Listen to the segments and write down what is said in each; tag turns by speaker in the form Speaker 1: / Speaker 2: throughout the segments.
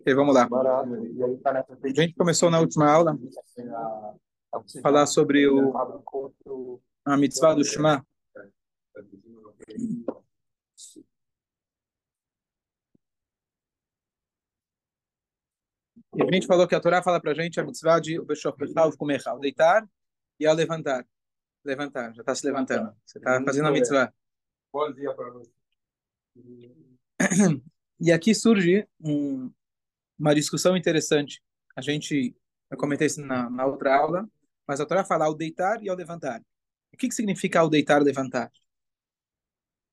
Speaker 1: Ok, vamos lá. A gente começou na última aula a falar sobre o, a mitzvah do Shema. E a gente falou que a Torá fala para a gente a mitzvah de o deitar e ao levantar. Levantar, já está se levantando. Você está fazendo a mitzvah. Bom dia para você. E aqui surge um, uma discussão interessante. A gente, eu comentei isso na, na outra aula, mas a Torá fala ao deitar e ao levantar. O que, que significa ao deitar e levantar?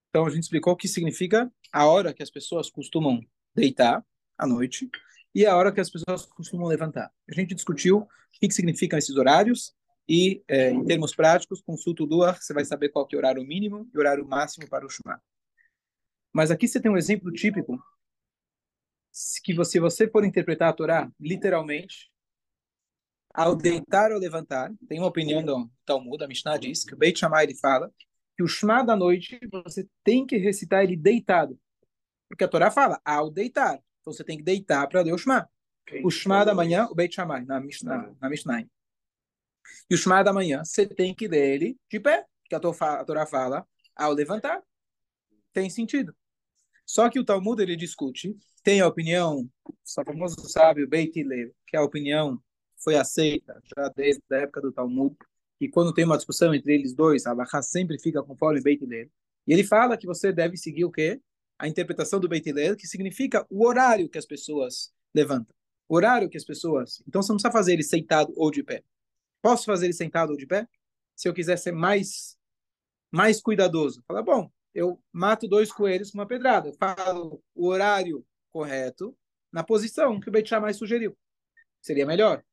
Speaker 1: Então a gente explicou o que significa a hora que as pessoas costumam deitar à noite e a hora que as pessoas costumam levantar. A gente discutiu o que, que significam esses horários e, é, em termos práticos, consulta o Duar, você vai saber qual que é o horário mínimo e o horário máximo para o Shema. Mas aqui você tem um exemplo típico que você, se você for interpretar a Torá literalmente, ao deitar ou levantar, tem uma opinião do Talmud, a Mishnah diz, que o Beit Shammai ele fala que o Shema da noite você tem que recitar ele deitado. Porque a Torá fala ao deitar. Então você tem que deitar para ler o Shema. O Shema da manhã, o Beit Shammai, na Mishnah. Na Mishnah. E o Shema da manhã, você tem que ler ele de pé. Que a Torá fala ao levantar. Tem sentido. Só que o Talmud ele discute, tem a opinião, o famoso sábio Beit Hillel, que a opinião foi aceita já desde a época do Talmud, e quando tem uma discussão entre eles dois, a Alahá sempre fica conforme Beit Hillel. E ele fala que você deve seguir o quê? A interpretação do Beit Hillel, que significa o horário que as pessoas levantam. O horário que as pessoas... Então você não precisa fazer ele sentado ou de pé. Posso fazer ele sentado ou de pé? Se eu quiser ser mais mais cuidadoso. Fala, bom, eu mato dois coelhos com uma pedrada. Eu falo o horário correto na posição que o Beit Shammai sugeriu. Seria melhor.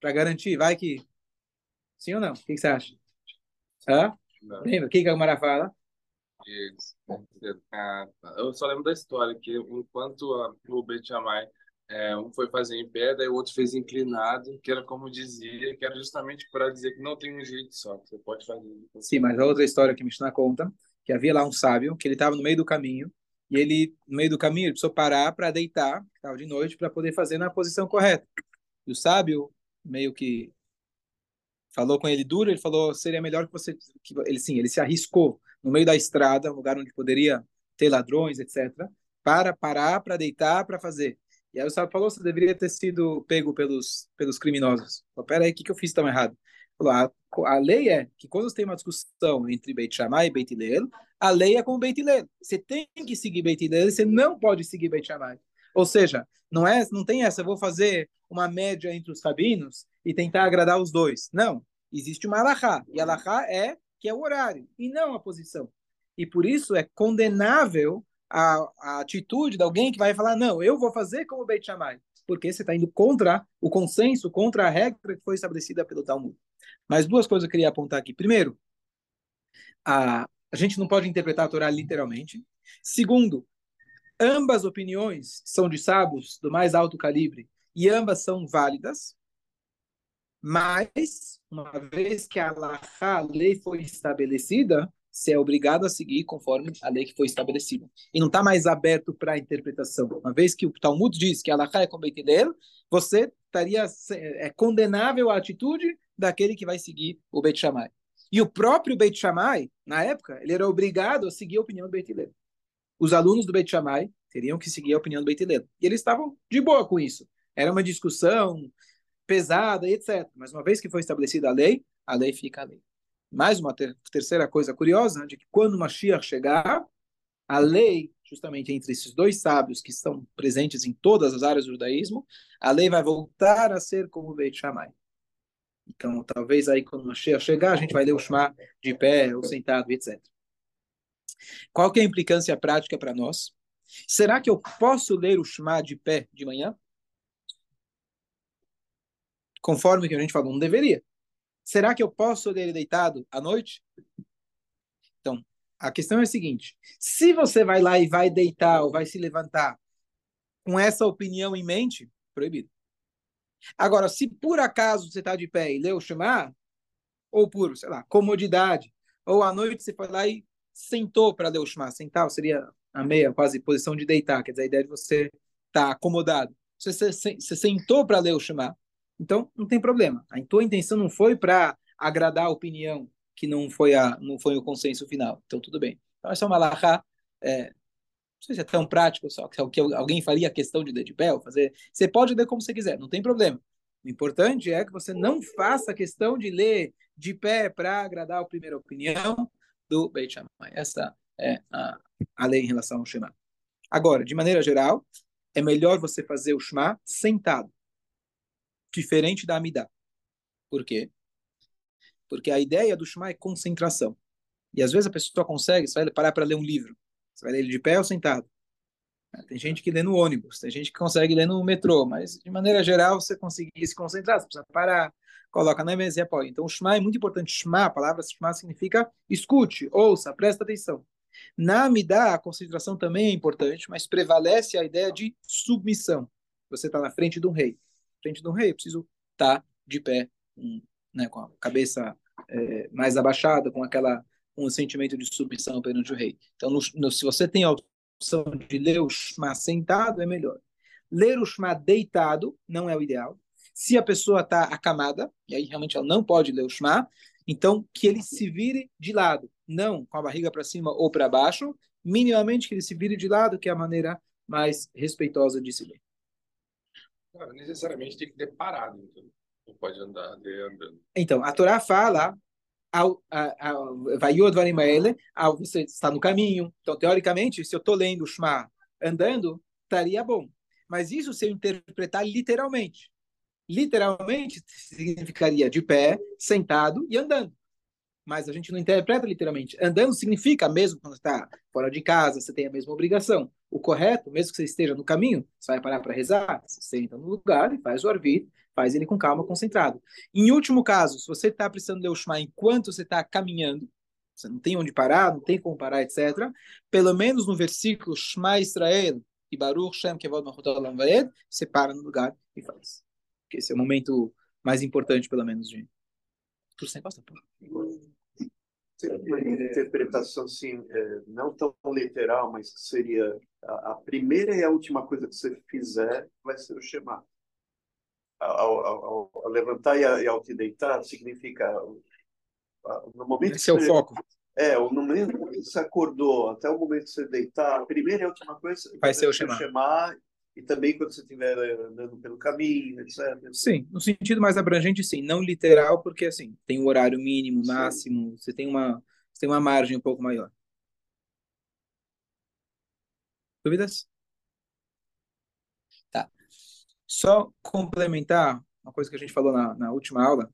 Speaker 1: Para garantir, vai que... Sim ou não? O que, que você acha? Hã? Lembra? O que, que a Gumara fala?
Speaker 2: Eu só lembro da história que enquanto a, o Beit Shammai é, um foi fazer em pé, daí o outro fez inclinado, que era como dizia, que era justamente para dizer que não tem um jeito só, que você pode fazer.
Speaker 1: Sim, mas a outra história que Mishnah conta que havia lá um sábio, que ele estava no meio do caminho, e ele, no meio do caminho, ele precisou parar para deitar, estava de noite, para poder fazer na posição correta. E o sábio, meio que falou com ele duro, ele falou, seria melhor que você... Que ele Sim, ele se arriscou no meio da estrada, um lugar onde poderia ter ladrões, etc., para parar, para deitar, para fazer. E aí o sábio falou, você deveria ter sido pego pelos, pelos criminosos. Falou, peraí, o que, que eu fiz tão errado? Falou, a, a lei é que quando você tem uma discussão entre Beit Shammai e Beit Hillel, a lei é com Beit Hillel. Você tem que seguir Beit Hillel, você não pode seguir Beit Shammai. Ou seja, não é, não tem essa, eu vou fazer uma média entre os rabinos e tentar agradar os dois. Não, existe uma alahá, e alahá é que é o horário, e não a posição. E por isso é condenável a, a atitude de alguém que vai falar, não, eu vou fazer como Beit Shammai, porque você está indo contra o consenso, contra a regra que foi estabelecida pelo Talmud. Mas duas coisas eu queria apontar aqui. Primeiro, a, a gente não pode interpretar a Torá literalmente. Segundo, ambas opiniões são de sábios do mais alto calibre e ambas são válidas. Mas, uma vez que a, a lei foi estabelecida, você é obrigado a seguir conforme a lei que foi estabelecida. E não está mais aberto para interpretação. Uma vez que o Talmud diz que a Alahá é como você estaria é condenável à atitude daquele que vai seguir o Beit Shammai. E o próprio Beit Shammai, na época, ele era obrigado a seguir a opinião do Beit Hillel. Os alunos do Beit Shammai teriam que seguir a opinião do Beit Hillel. E eles estavam de boa com isso. Era uma discussão pesada, etc. Mas uma vez que foi estabelecida a lei, a lei fica a lei. Mais uma ter terceira coisa curiosa, de que quando Mashiach chegar, a lei, justamente entre esses dois sábios que estão presentes em todas as áreas do judaísmo, a lei vai voltar a ser como o Beit Shammai. Então, talvez aí quando Mashiach chegar, a gente vai ler o Shema de pé ou sentado, etc. Qual que é a implicância prática para nós? Será que eu posso ler o Shema de pé de manhã? Conforme que a gente falou, não deveria. Será que eu posso ler ele deitado à noite? Então, a questão é a seguinte: se você vai lá e vai deitar ou vai se levantar com essa opinião em mente, proibido. Agora, se por acaso você está de pé e leu Shema, ou por, sei lá, comodidade, ou à noite você foi lá e sentou para ler o Shema. Sentar seria a meia, quase posição de deitar, quer dizer, a ideia de você estar tá acomodado. Você, você, você sentou para ler o Shema, então não tem problema. A tua intenção não foi para agradar a opinião que não foi, a, não foi o consenso final. Então tudo bem. Então essa é uma lahá, é, não sei se é tão prático só, que alguém faria questão de ler de pé fazer. Você pode ler como você quiser, não tem problema. O importante é que você não faça questão de ler de pé para agradar a primeira opinião do Beit Shammai. Essa é a, a lei em relação ao Shema. Agora, de maneira geral, é melhor você fazer o Shema sentado, diferente da Amidá. Por quê? Porque a ideia do Shema é concentração. E às vezes a pessoa consegue, você vai parar para ler um livro. Você vai ler ele de pé ou sentado? É, tem gente que lê no ônibus, tem gente que consegue ler no metrô, mas de maneira geral você conseguir se concentrar, você precisa parar, coloca na mesa e apoia. Então o Shema é muito importante. Shema, a palavra Shema significa escute, ouça, presta atenção. Na Amidá, a concentração também é importante, mas prevalece a ideia de submissão. Você está na frente de um rei. Frente de um rei, eu preciso estar tá de pé, né, com a cabeça é, mais abaixada, com aquela um sentimento de submissão perante o rei. Então, no, no, se você tem a opção de ler o Shema sentado, é melhor. Ler o Shema deitado não é o ideal. Se a pessoa está acamada, e aí realmente ela não pode ler o Shema, então que ele se vire de lado, não com a barriga para cima ou para baixo, minimamente que ele se vire de lado, que é a maneira mais respeitosa de se ler.
Speaker 2: Não, necessariamente tem que ter parado, então. Não pode andar andando.
Speaker 1: Então, a Torá fala ao, Vayod Varimaele, ao você está no caminho. Então, teoricamente, se eu estou lendo o Shema andando, estaria bom. Mas isso se eu interpretar literalmente. Literalmente significaria de pé, sentado e andando. Mas a gente não interpreta literalmente. Andando significa, mesmo quando está fora de casa, você tem a mesma obrigação. O correto, mesmo que você esteja no caminho, você vai parar para rezar, você senta no lugar e faz o arvit, Faz ele com calma, concentrado. Em último caso, se você está precisando ler o Shema enquanto você está caminhando, você não tem onde parar, não tem como parar, etc. Pelo menos no versículo Shema Israel e Baruch Shem Kevod você para no lugar e faz. Esse é o momento mais importante, pelo menos, de... Por sem
Speaker 3: uma interpretação assim, é, não tão literal, mas que seria a, primeira e a última coisa que você fizer vai ser o Shema ao, ao, ao levantar e, ao te deitar significa no momento
Speaker 1: Esse é o
Speaker 3: você,
Speaker 1: foco.
Speaker 3: É, no momento que você acordou até o momento que você deitar, a primeira e a última coisa
Speaker 1: vai ser o chamar.
Speaker 3: E também quando você estiver andando pelo caminho, etc.
Speaker 1: Sim, no sentido mais abrangente, sim, não literal, porque assim tem um horário mínimo, máximo, sim. você tem uma você tem uma margem um pouco maior. Dúvidas? Só complementar uma coisa que a gente falou na, na última aula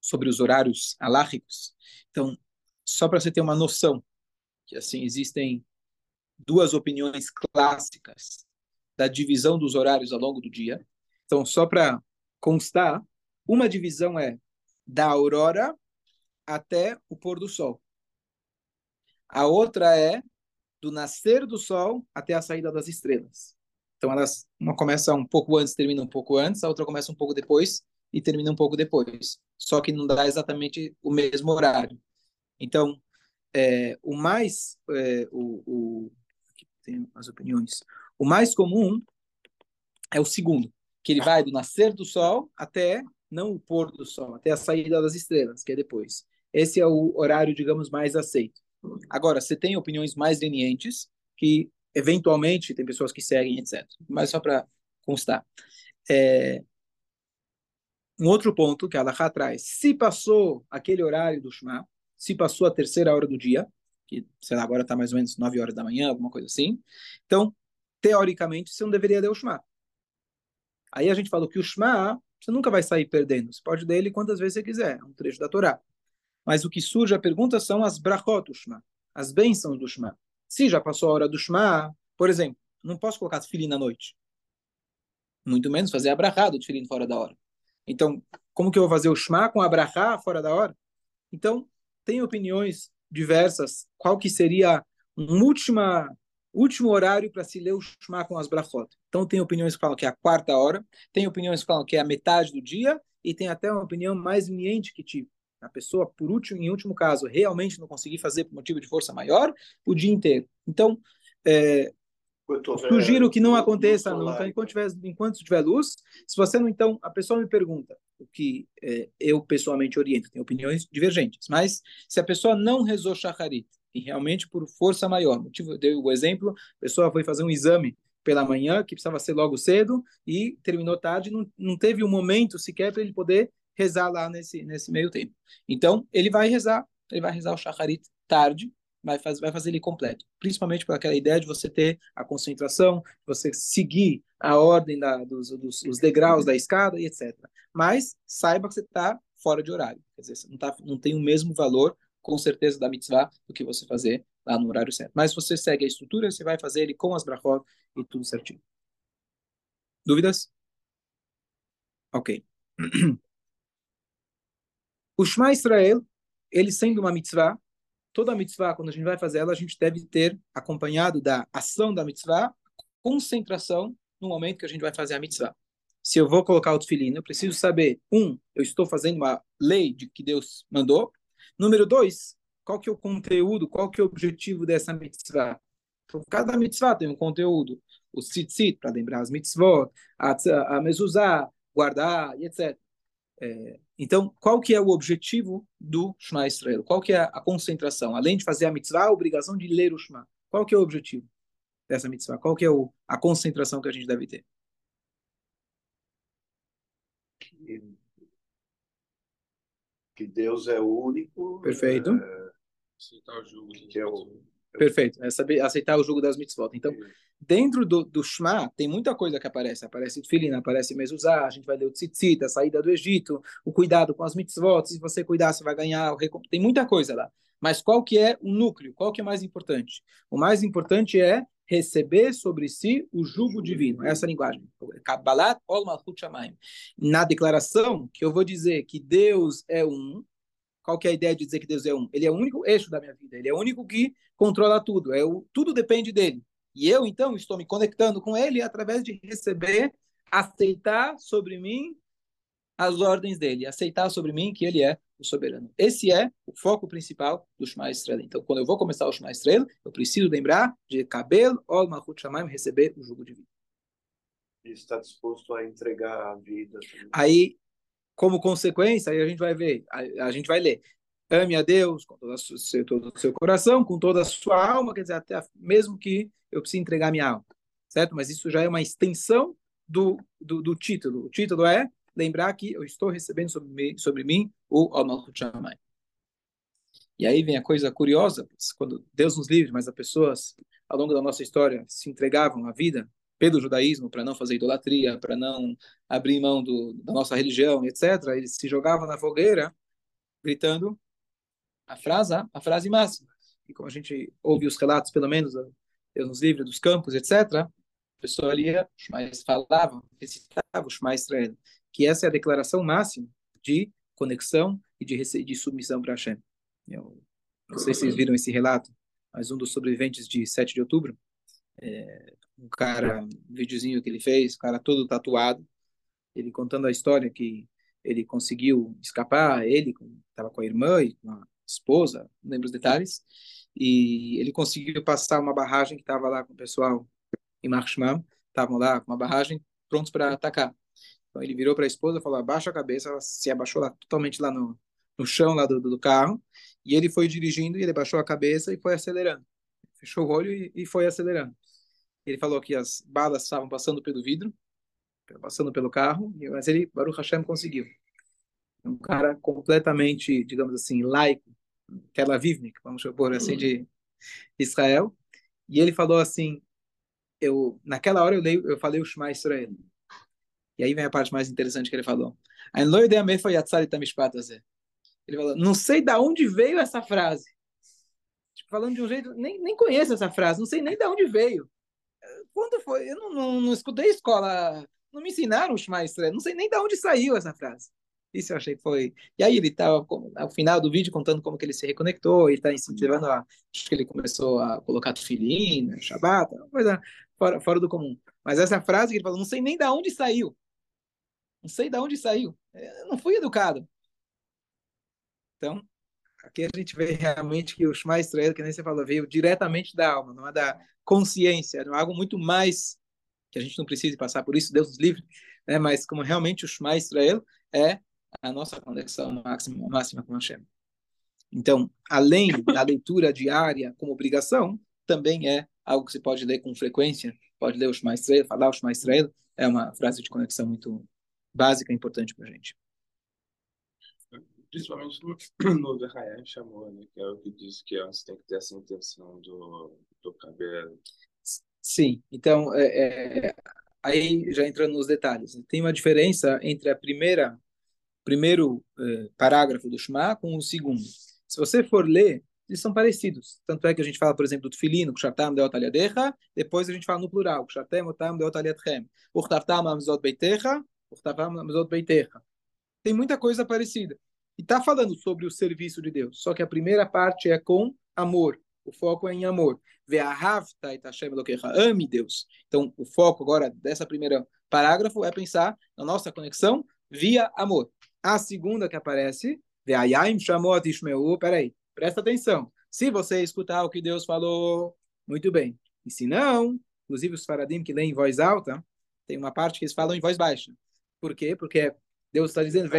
Speaker 1: sobre os horários alárricos. Então, só para você ter uma noção, que assim existem duas opiniões clássicas da divisão dos horários ao longo do dia. Então, só para constar, uma divisão é da aurora até o pôr do sol. A outra é do nascer do sol até a saída das estrelas. Então elas uma começa um pouco antes, termina um pouco antes, a outra começa um pouco depois e termina um pouco depois. Só que não dá exatamente o mesmo horário. Então é, o mais é, o, o tem as opiniões. O mais comum é o segundo, que ele vai do nascer do sol até não o pôr do sol, até a saída das estrelas, que é depois. Esse é o horário, digamos, mais aceito. Agora, você tem opiniões mais lenientes que eventualmente tem pessoas que seguem, etc. Mas só para constar. É, um outro ponto que a Allah traz, se passou aquele horário do Shema, se passou a terceira hora do dia, que, sei lá, agora está mais ou menos 9 horas da manhã, alguma coisa assim, então, teoricamente, você não deveria ler o Shema. Aí a gente falou que o Shema, você nunca vai sair perdendo, você pode ler ele quantas vezes você quiser, é um trecho da Torá. Mas o que surge a pergunta são as brachot do Shema, as bênçãos do Shema. Se já passou a hora do Shema, por exemplo, não posso colocar tefilim na noite. Muito menos fazer abrahá do tefilim fora da hora. Então, como que eu vou fazer o Shema com abrahá fora da hora? Então, tem opiniões diversas. Qual que seria um última, último horário para se ler o Shema com as brachot? Então, tem opiniões que falam que é a quarta hora, tem opiniões que falam que é a metade do dia, e tem até uma opinião mais leniente que tipo, a pessoa, por último, em último caso, realmente não conseguir fazer por motivo de força maior, o dia inteiro. Então, é, sugiro que não aconteça nunca enquanto tiver, enquanto tiver luz. Se você não, então, a pessoa me pergunta, o que é, eu pessoalmente oriento, tem opiniões divergentes, mas se a pessoa não rezou shacharit, e realmente por força maior, motivo, deu o exemplo, a pessoa foi fazer um exame pela manhã, que precisava ser logo cedo, e terminou tarde, não, não teve um momento sequer para ele poder rezar lá nesse, nesse meio tempo. Então, ele vai rezar, ele vai rezar o shacharit tarde, vai, faz, vai fazer ele completo. Principalmente por aquela ideia de você ter a concentração, você seguir a ordem da, dos, dos, degraus da escada e etc. Mas saiba que você está fora de horário. Quer dizer, não, tá, não tem o mesmo valor, com certeza, da mitzvah do que você fazer lá no horário certo. Mas você segue a estrutura, você vai fazer ele com as brachot e tudo certinho. Dúvidas? Ok. O Shema Israel, ele sendo uma mitzvah, toda mitzvah, quando a gente vai fazer ela, a gente deve ter acompanhado da ação da mitzvah, concentração no momento que a gente vai fazer a mitzvah. Se eu vou colocar o tefilin, eu preciso saber, um, eu estou fazendo uma lei de que Deus mandou. Número dois, qual que é o conteúdo, qual que é o objetivo dessa mitzvah. Então, cada mitzvah tem um conteúdo. O tzitzit, para lembrar as mitzvot, a, a mezuzah, guardar, etc. É, então, qual que é o objetivo do Shema Israel? Qual que é a concentração? Além de fazer a mitzvah, a obrigação de ler o Shema. Qual que é o objetivo dessa mitzvah? Qual que é o, a concentração que a gente deve ter?
Speaker 3: Que, que Deus é o único.
Speaker 1: Perfeito.
Speaker 3: É, que é o,
Speaker 1: Perfeito. É saber aceitar o jogo das mitzvot. Então, dentro do, do Shema, tem muita coisa que aparece. Aparece Tfilin, aparece Mezuzah, a gente vai ler o Tzitzit, a saída do Egito, o cuidado com as mitzvot. Se você cuidar, você vai ganhar. O recom... Tem muita coisa lá. Mas qual que é o núcleo? Qual que é mais importante? O mais importante é receber sobre si o jugo divino. Essa é a linguagem. Kabbalat ol malchut shamayim. Na declaração que eu vou dizer que Deus é um, qual que é a ideia de dizer que Deus é um? Ele é o único eixo da minha vida. Ele é o único que controla tudo. É o, tudo depende dele. E eu, então, estou me conectando com ele através de receber, aceitar sobre mim as ordens dele, aceitar sobre mim que ele é o soberano. Esse é o foco principal do Shema Estrela. Então, quando eu vou começar o Shema Estrela, eu preciso lembrar de cabelo, Ol Mahut Shamayim, receber o jugo divino.
Speaker 3: E está disposto a entregar a vida.
Speaker 1: Aí, como consequência, aí a gente vai ver, a, a gente vai ler. Ame a Deus com todo seu, todo o seu coração, com toda a sua alma, quer dizer, até mesmo que eu precise entregar minha alma, certo? Mas isso já é uma extensão do, do, do título. O título é lembrar que eu estou recebendo sobre mim, sobre mim o Almalchut Shammai. E aí vem a coisa curiosa, quando Deus nos livre, mas as pessoas, ao longo da nossa história, se entregavam à vida pelo judaísmo, para não fazer idolatria, para não abrir mão do, da nossa religião, etc., eles se jogavam na fogueira, gritando a frase, a frase máxima. E como a gente ouve os relatos, pelo menos, Deus nos livre dos campos, etc., a pessoa ali mas falava, recitava o Shema Israel, que essa é a declaração máxima de conexão e de, de submissão para Hashem. Eu não sei se vocês viram esse relato, mas um dos sobreviventes de 7 de outubro, é, um cara, um videozinho que ele fez, um cara todo tatuado, ele contando a história que ele conseguiu escapar, ele estava com a irmã e com a esposa, não lembro os detalhes, e ele conseguiu passar uma barragem que estava lá com o pessoal em Marshman, estavam lá com uma barragem prontos para atacar. Então ele virou para a esposa, falou: abaixa a cabeça, ela se abaixou lá, totalmente lá no, no chão lá do, do carro, e ele foi dirigindo e ele baixou a cabeça e foi acelerando. Fechou o olho e, e foi acelerando. Ele falou que as balas estavam passando pelo vidro, passando pelo carro, mas ele, Baruch Hashem, conseguiu. Um cara completamente, digamos assim, laico, Tel Avivnik, vamos supor assim, de Israel. E ele falou assim, eu naquela hora eu, leio, eu falei o Shema Israel. E aí vem a parte mais interessante que ele falou. Ele falou, não sei de onde veio essa frase. Tipo, falando de um jeito, nem, nem conheço essa frase, não sei nem de onde veio. Quando foi? Eu não, não, não escutei escola, não me ensinaram o Shema não sei nem de onde saiu essa frase. Isso eu achei que foi. E aí ele estava, ao final do vídeo, contando como que ele se reconectou, e está incentivando a. Acho que ele começou a colocar tefilim, né, Shabbat, uma coisa fora, fora do comum. Mas essa frase que ele falou, não sei nem de onde saiu. Não sei de onde saiu. Eu não fui educado. Então, aqui a gente vê realmente que o Shema Israel, que nem você falou, veio diretamente da alma, não é da consciência, é algo muito mais que a gente não precisa passar por isso, Deus nos livre, né? mas como realmente o Shema Israel é a nossa conexão máxima, máxima com Hashem. Então, além da leitura diária como obrigação, também é algo que você pode ler com frequência, pode ler o Shema Israel, falar o Shema Israel, é uma frase de conexão muito básica e importante para a gente.
Speaker 2: Principalmente no, no Verrayan chamou, né? Que é o que diz que você tem que ter essa intenção do, do cabelo.
Speaker 1: Sim, então, é, é, aí já entrando nos detalhes, tem uma diferença entre a primeira primeiro é, parágrafo do Shema com o segundo. Se você for ler, eles são parecidos. Tanto é que a gente fala, por exemplo, do filino, kshatam deot aliadecha, depois a gente fala no plural, kshatem otam deot aliadchem, urtavtam amzot beitecha. Tem muita coisa parecida. E está falando sobre o serviço de Deus. Só que a primeira parte é com amor. O foco é em amor. Ame Deus. Então, o foco agora dessa primeira parágrafo é pensar na nossa conexão via amor. A segunda que aparece. Peraí, presta atenção. Se você escutar o que Deus falou, muito bem. E se não, inclusive os faradim que leem em voz alta, tem uma parte que eles falam em voz baixa. Por quê? Porque Deus está dizendo,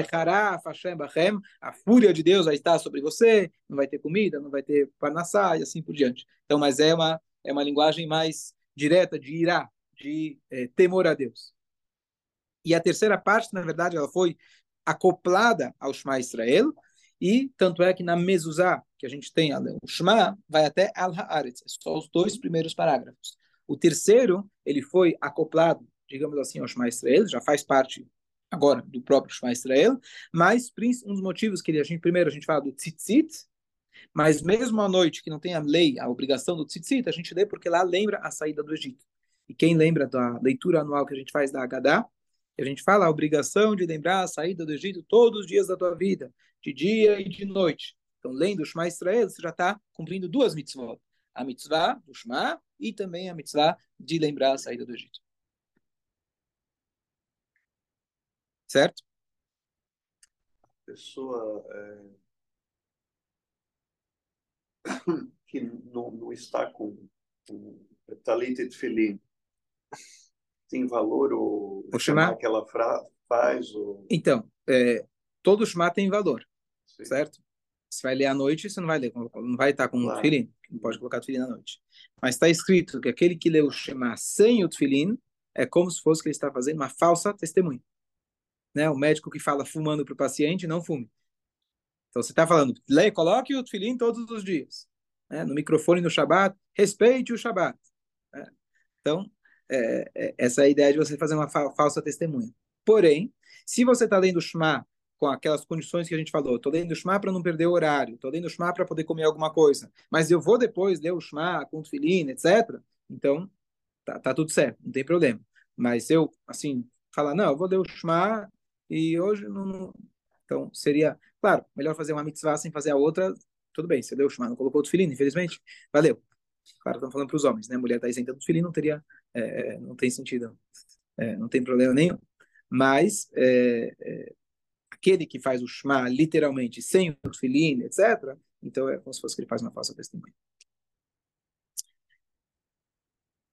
Speaker 1: a fúria de Deus vai estar sobre você, não vai ter comida, não vai ter parnassá e assim por diante. Então, mas é uma, é uma linguagem mais direta de irá, de é, temor a Deus. E a terceira parte, na verdade, ela foi acoplada ao Shema Israel, e tanto é que na mezuzá, que a gente tem o Shema, vai até Al-Haaretz, é só os dois primeiros parágrafos. O terceiro, ele foi acoplado, digamos assim, ao Shema Israel, já faz parte agora do próprio Shema Israel, mas um dos motivos que a gente primeiro a gente fala do tzitzit, mas mesmo à noite que não tem a lei, a obrigação do tzitzit, a gente lê porque lá lembra a saída do Egito. E quem lembra da leitura anual que a gente faz da Haggadah, a gente fala a obrigação de lembrar a saída do Egito todos os dias da tua vida, de dia e de noite. Então, lendo o Shema Israel, você já está cumprindo duas mitzvot. A mitzvah do Shema e também a mitzvah de lembrar a saída do Egito. Certo?
Speaker 3: A pessoa é, que não, não, está com, com talit e tefilim tem valor ou
Speaker 1: o Shema
Speaker 3: que ela faz? Ou...
Speaker 1: Então, é, todo Shema tem valor, Sim. certo? Você vai ler à noite, você não vai ler, não vai estar com claro. tefilim, não pode colocar tefilim à noite. Mas está escrito que aquele que lê o Shema sem o tefilim é como se fosse que ele está fazendo uma falsa testemunha né? O médico que fala fumando para o paciente, não fume. Então você está falando, leia, coloque o tefilim todos os dias. Né? No microfone no Shabat, respeite o Shabat. Né? Então, é, é, essa é a ideia de você fazer uma fa falsa testemunha. Porém, se você está lendo o Shema com aquelas condições que a gente falou, estou lendo o Shema para não perder o horário, estou lendo o Shema para poder comer alguma coisa, mas eu vou depois ler o Shema com tefilim, etc., então tá, tá tudo certo, não tem problema. Mas eu, assim, falar, não, eu vou ler o Shema e hoje não. Então, seria, claro, melhor fazer uma mitzvah sem fazer a outra. Tudo bem, você deu o não colocou o filhinho, infelizmente. Valeu. Claro, estamos falando para os homens, né? Mulher está isenta do filhinho, não teria, é, é, não tem sentido, é, não tem problema nenhum. Mas é, é, aquele que faz o Shema literalmente sem o filhinho, etc., então é como se fosse que ele faz uma falsa testemunha.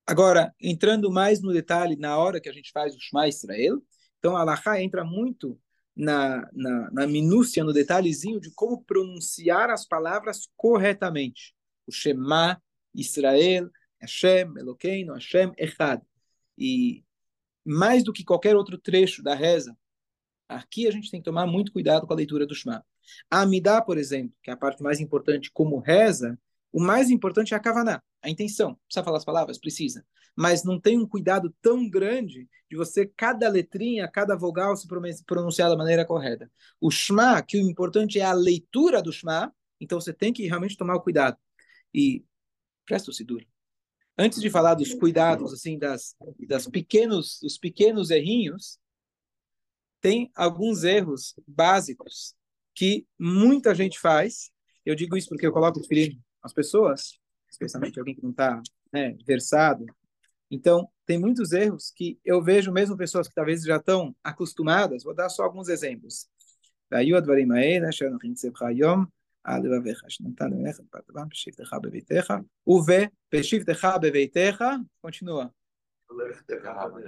Speaker 1: Agora, entrando mais no detalhe, na hora que a gente faz o Shema Israel, então, a Alaha entra muito na, na, na minúcia, no detalhezinho de como pronunciar as palavras corretamente. O Shema, Israel, Hashem, Eloqueino, Hashem, Echad. E mais do que qualquer outro trecho da reza, aqui a gente tem que tomar muito cuidado com a leitura do Shema. A Amidá, por exemplo, que é a parte mais importante como reza, o mais importante é a Kavaná, a intenção. Precisa falar as palavras? Precisa mas não tem um cuidado tão grande de você, cada letrinha, cada vogal se pronunciar da maneira correta. O Shema, que o importante é a leitura do Shema, então você tem que realmente tomar o cuidado. E presta o Sidur. Antes de falar dos cuidados, assim, das, das pequenos, os pequenos errinhos, tem alguns erros básicos que muita gente faz. Eu digo isso porque eu coloco o filho as pessoas, especialmente alguém que não está né, versado. Então, tem muitos erros que eu vejo mesmo pessoas que talvez já estão acostumadas. Vou dar só alguns exemplos. Né, o V, continua.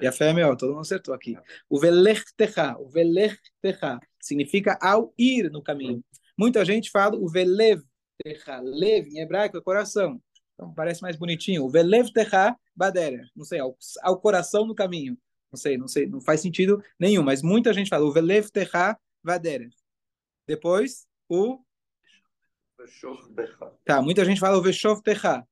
Speaker 1: E a fé é meu, todo mundo acertou aqui. O velechtecha, o velechtecha, significa ao ir no caminho. Muita gente fala o velev, velevtecha, lev em hebraico é coração. Então parece mais bonitinho. O velevtecha badera, não sei, ao, ao coração no caminho. Não sei, não sei, não faz sentido nenhum, mas muita gente fala o velevtecha badera. Depois, o Tá, muita gente fala o veshov techa,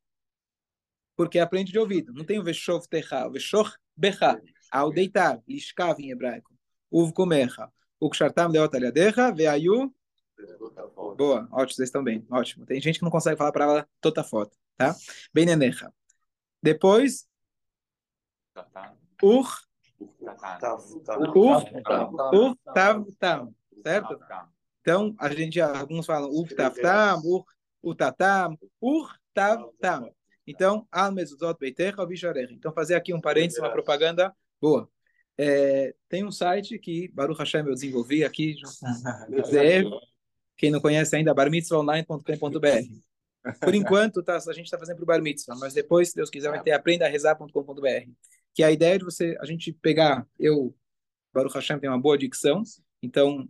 Speaker 1: porque aprende de ouvido. Não tem o veshov techa, o veshov becha, ao deitar, lishkav em hebraico. Uv komecha, o kshartam leot aliadecha, veayu. Boa, ótimo, vocês estão bem, ótimo. Tem gente que não consegue falar a palavra tota foto, tá? Benenecha. Depois, ur, ur, ur, tav, tam, certo? Então, a gente, alguns falam ur, tav, tam, ur, ur, tatam, ur, tav, tam. Então, al mezuzot beitecha visharecha. Então, fazer aqui um parênteses, uma propaganda boa. É, tem um site que Baruch Hashem eu desenvolvi aqui, quem não conhece ainda, barmitzvaonline.com.br. Por enquanto, tá, a gente está fazendo para o Bar Mitzvah, mas depois, se Deus quiser, vai ter aprendarezar.com.br. Que é a ideia de você, a gente pegar, eu, Baruch Hashem tem uma boa dicção, então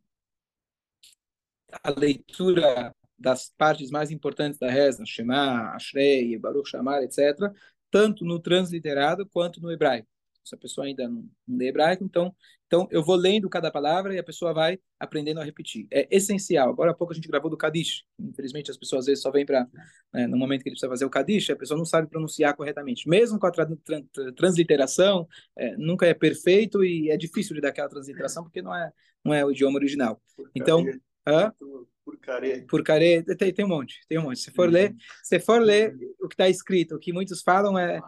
Speaker 1: a leitura das partes mais importantes da reza, Shema, Ashrei, Baruch Shamar, etc., tanto no transliterado quanto no hebraico. Se a pessoa ainda não, não lê hebraico, então, então eu vou lendo cada palavra e a pessoa vai aprendendo a repetir. É essencial. Agora há pouco a gente gravou do Kadish. Infelizmente as pessoas às vezes só vêm para, né, no momento que ele precisa fazer o Kadish, a pessoa não sabe pronunciar corretamente. Mesmo com a tra tra transliteração, é, nunca é perfeito e é difícil de dar aquela transliteração porque não é, não é o idioma original. Então, hã?
Speaker 3: Porcaria.
Speaker 1: Porcaria, tem, tem um monte, tem um monte. Se for uhum. ler, se for ler o que está escrito, o que muitos falam é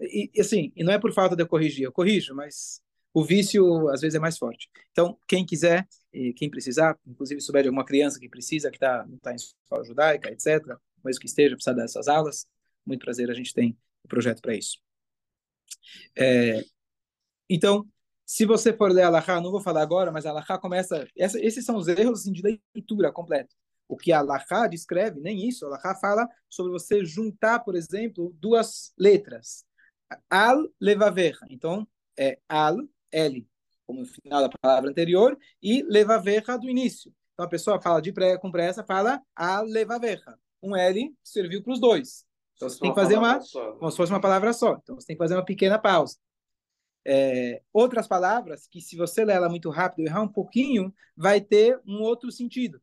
Speaker 1: e, assim, e não é por falta de eu corrigir, eu corrijo, mas o vício às vezes é mais forte. Então, quem quiser, e quem precisar, inclusive souber de alguma criança que precisa, que tá, está em escola judaica, etc., mesmo que esteja, precisa dessas aulas, muito prazer, a gente tem um projeto para isso. É, então, se você for ler Alahá, não vou falar agora, mas Alahá começa. Essa, esses são os erros assim, de leitura completa. O que Alahá descreve, nem isso. Alahá fala sobre você juntar, por exemplo, duas letras. Al levaveja. Então, é al, L, como no final da palavra anterior, e levaveja do início. Então, a pessoa fala de pré, com pressa, fala al levaveja. Um L serviu para os dois. Então, você tem que fazer uma, como se fosse uma palavra só. Então, você tem que fazer uma pequena pausa. É, outras palavras que se você ler ela muito rápido e errar um pouquinho, vai ter um outro sentido.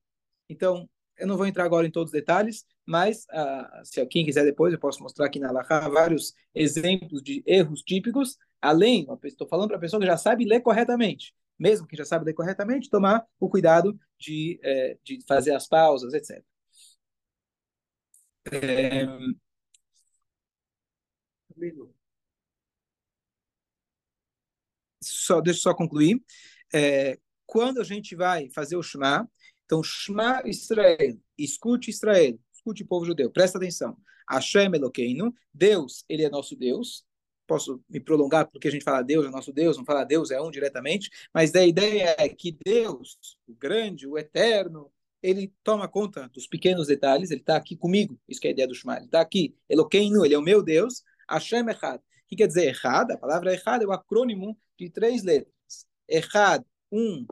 Speaker 1: Então, eu não vou entrar agora em todos os detalhes, mas uh, se alguém quiser depois, eu posso mostrar aqui na Alaha vários exemplos de erros típicos, além, estou falando para a pessoa que já sabe ler corretamente, mesmo que já sabe ler corretamente, tomar o cuidado de, eh, de fazer as pausas, etc. É... só, deixa eu só concluir. É, quando a gente vai fazer o Shema, então Shema Israel, escute Israel, escute o povo judeu, presta atenção. Hashem Elokeinu, Deus, ele é nosso Deus. Posso me prolongar porque a gente fala Deus é nosso Deus, não fala Deus é um diretamente, mas a ideia é que Deus, o grande, o eterno, ele toma conta dos pequenos detalhes, ele está aqui comigo, isso que é a ideia do Shema, ele está aqui, Elokeinu, ele é o meu Deus, Hashem Echad. O que quer dizer Echad? A palavra Echad é o acrônimo de três letras. Echad, um,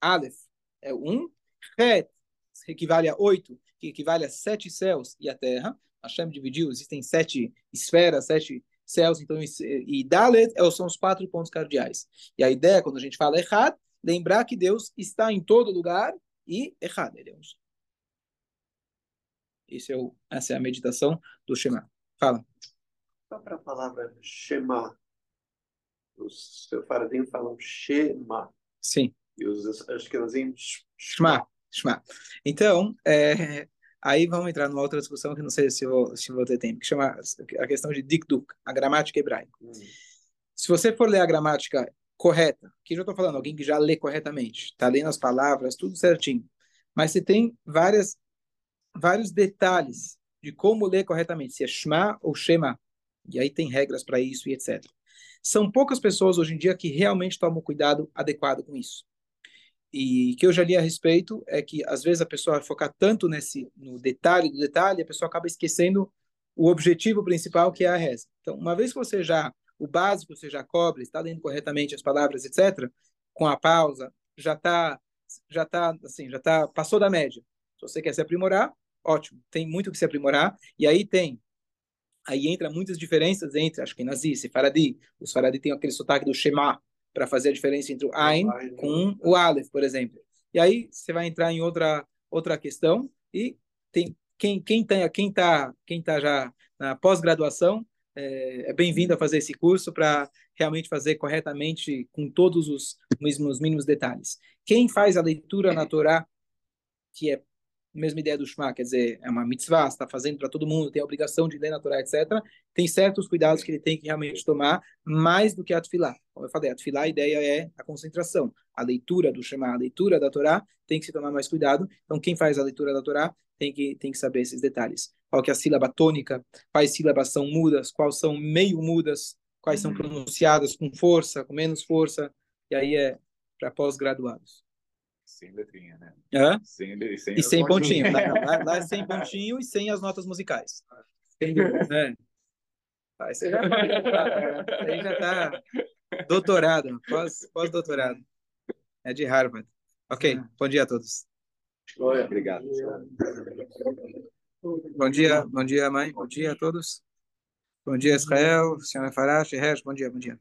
Speaker 1: Aleph é um, Het equivale a oito, que equivale a sete céus e a terra. Hashem dividiu, existem sete esferas, sete céus, então, e Dalet é são os quatro pontos cardeais. E a ideia, quando a gente fala Echad, lembrar que Deus está em todo lugar e ele é um Esse é o, essa é a meditação do Shema. Fala.
Speaker 3: Só para a palavra Shema, os sefaradim falam Shema.
Speaker 1: Sim.
Speaker 3: E os ashkenazim
Speaker 1: Shema. Shema. Então, é, aí vamos entrar numa outra discussão que não sei se vou, se vou ter tempo, que chama a questão de dikduk, a gramática hebraica. Hum. Se você for ler a gramática correta, que eu estou falando, alguém que já lê corretamente, está lendo as palavras, tudo certinho, mas você tem várias, vários detalhes de como ler corretamente, se é Shema ou Shema, e aí tem regras para isso e etc. São poucas pessoas hoje em dia que realmente tomam cuidado adequado com isso. E que eu já li a respeito é que às vezes a pessoa focar tanto nesse no detalhe do detalhe, a pessoa acaba esquecendo o objetivo principal que é a reza. Então, uma vez que você já o básico você já cobre, está lendo corretamente as palavras, etc., com a pausa, já está já tá assim, já tá passou da média. Se você quer se aprimorar, ótimo, tem muito que se aprimorar. E aí tem aí entra muitas diferenças entre acho que Nazi, Sefaradi. Os Faradi tem aquele sotaque do Shema para fazer a diferença entre o Ain com o Aleph, por exemplo. E aí você vai entrar em outra outra questão e tem quem quem tá quem tá quem tá já na pós-graduação é, é bem-vindo a fazer esse curso para realmente fazer corretamente com todos os mesmos mínimos detalhes. Quem faz a leitura na Torá, que é mesma ideia do Shema, quer dizer, é uma mitzvah, está fazendo para todo mundo, tem a obrigação de ler na Torá, etc. Tem certos cuidados que ele tem que realmente tomar, mais do que a Tfilá. Como eu falei, a Tfilá, a ideia é a concentração. A leitura do Shema, a leitura da Torá, tem que se tomar mais cuidado. Então, quem faz a leitura da Torá tem que, tem que saber esses detalhes. Qual que é a sílaba tônica, quais sílabas são mudas, quais são meio mudas, quais são pronunciadas com força, com menos força, e aí é para pós-graduados.
Speaker 4: Sem letrinha, né?
Speaker 1: Hã?
Speaker 4: Sem, sem
Speaker 1: e sem pontinho. Lá, lá, lá, é sem pontinho e sem as notas musicais. É. Aí você já, aí já tá doutorado, pós-doutorado. é de Harvard. Ok, bom dia a todos.
Speaker 4: Oi, obrigado.
Speaker 1: Bom dia, bom dia, mãe. Bom dia a todos. Bom dia, Israel, senhora Farash, bom dia, bom dia.